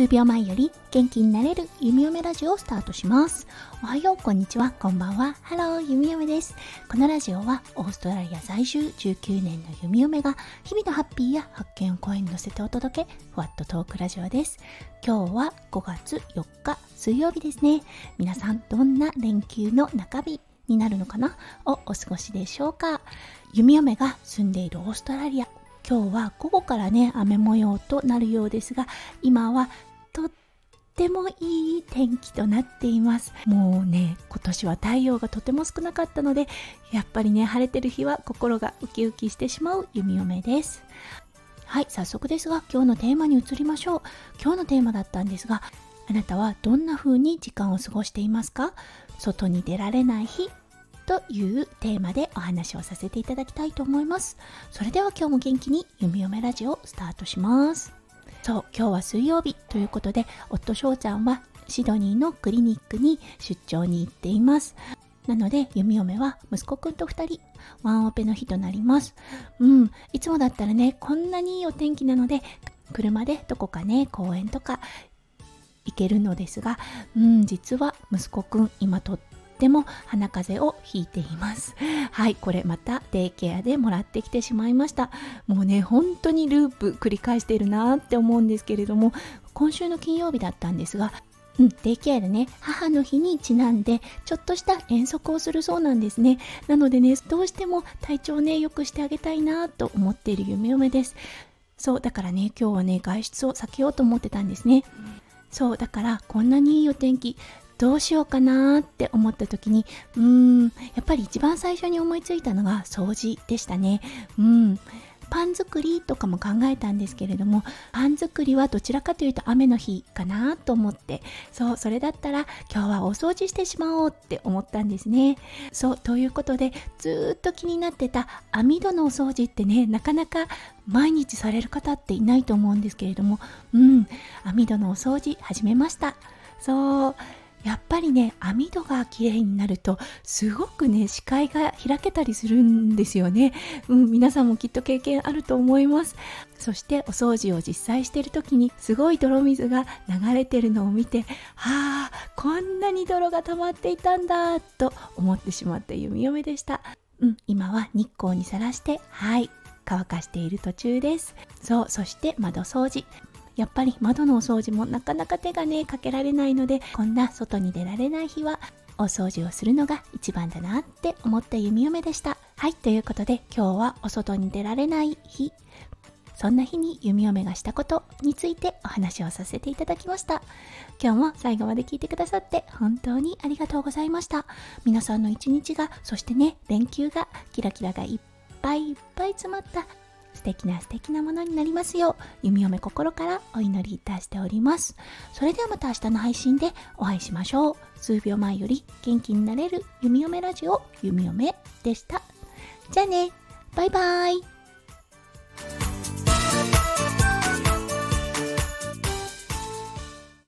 数秒前より元気になれる弓嫁ラジオをスタートします。おはよう、こんにちは、こんばんは。ハロー、弓嫁です。このラジオはオーストラリア在住19年の弓嫁が日々のハッピーや発見を声に乗せてお届け、ふわっとトークラジオです。今日は5月4日水曜日ですね。皆さん、どんな連休の中日になるのかな？をお過ごしでしょうか？弓嫁が住んでいるオーストラリア、今日は午後からね雨模様となるようですが今はとってもいい天気となっています。もうね今年は太陽がとても少なかったのでやっぱりね晴れてる日は心がウキウキしてしまう弓嫁です。はい早速ですが今日のテーマに移りましょう。今日のテーマだったんですがあなたはどんな風に時間を過ごしていますか？外に出られない日というテーマでお話をさせていただきたいと思います。それでは今日も元気に弓嫁ラジオスタートします。そう、今日は水曜日ということで、夫翔ちゃんはシドニーのクリニックに出張に行っています。なので、弓嫁は息子くんと2人、ワンオペの日となります。うん、いつもだったらね、こんなにいいお天気なので、車でどこかね、公園とか行けるのですが、うん、実は息子くん、今とっっても鼻風邪をひいていますはいこれまたデイケアでもらってきてしまいましたもうね本当にループ繰り返しているなって思うんですけれども今週の金曜日だったんですがうん、デイケアでね、母の日にちなんで、ちょっとした遠足をするそうなんですね。なのでね、どうしても体調をね、良くしてあげたいなと思っている夢嫁です。そう、だからね、今日はね、外出を避けようと思ってたんですね。そう、だからこんなにいいお天気、どうしようかなって思った時にうーんやっぱり一番最初に思いついたのが掃除でしたね。うん。パン作りとかも考えたんですけれどもパン作りはどちらかというと雨の日かなと思ってそうそれだったら今日はお掃除してしまおうって思ったんですね。そうということでずっと気になってた網戸のお掃除ってねなかなか毎日される方っていないと思うんですけれどもうん網戸のお掃除始めました。そう。やっぱりね網戸が綺麗になるとすごくね視界が開けたりするんですよね、うん、皆さんもきっと経験あると思います。そしてお掃除を実際してる時にすごい泥水が流れてるのを見てはあこんなに泥が溜まっていたんだと思ってしまった弓嫁でした。うん今は日光にさらしてはい乾かしている途中です。そうそして窓掃除。やっぱり窓のお掃除もなかなか手がねかけられないのでこんな外に出られない日はお掃除をするのが一番だなって思った弓嫁でした。はいということで今日はお外に出られない日。そんな日に弓嫁がしたことについてお話をさせていただきました。今日も最後まで聞いてくださって本当にありがとうございました。皆さんの一日がそしてね連休がキラキラがいっぱいいっぱい詰まった素敵な素敵なものになりますよう弓嫁心からお祈りいたしております。それではまた明日の配信でお会いしましょう。数秒前より元気になれる弓嫁ラジオ弓嫁でした。じゃあね。バイバイ。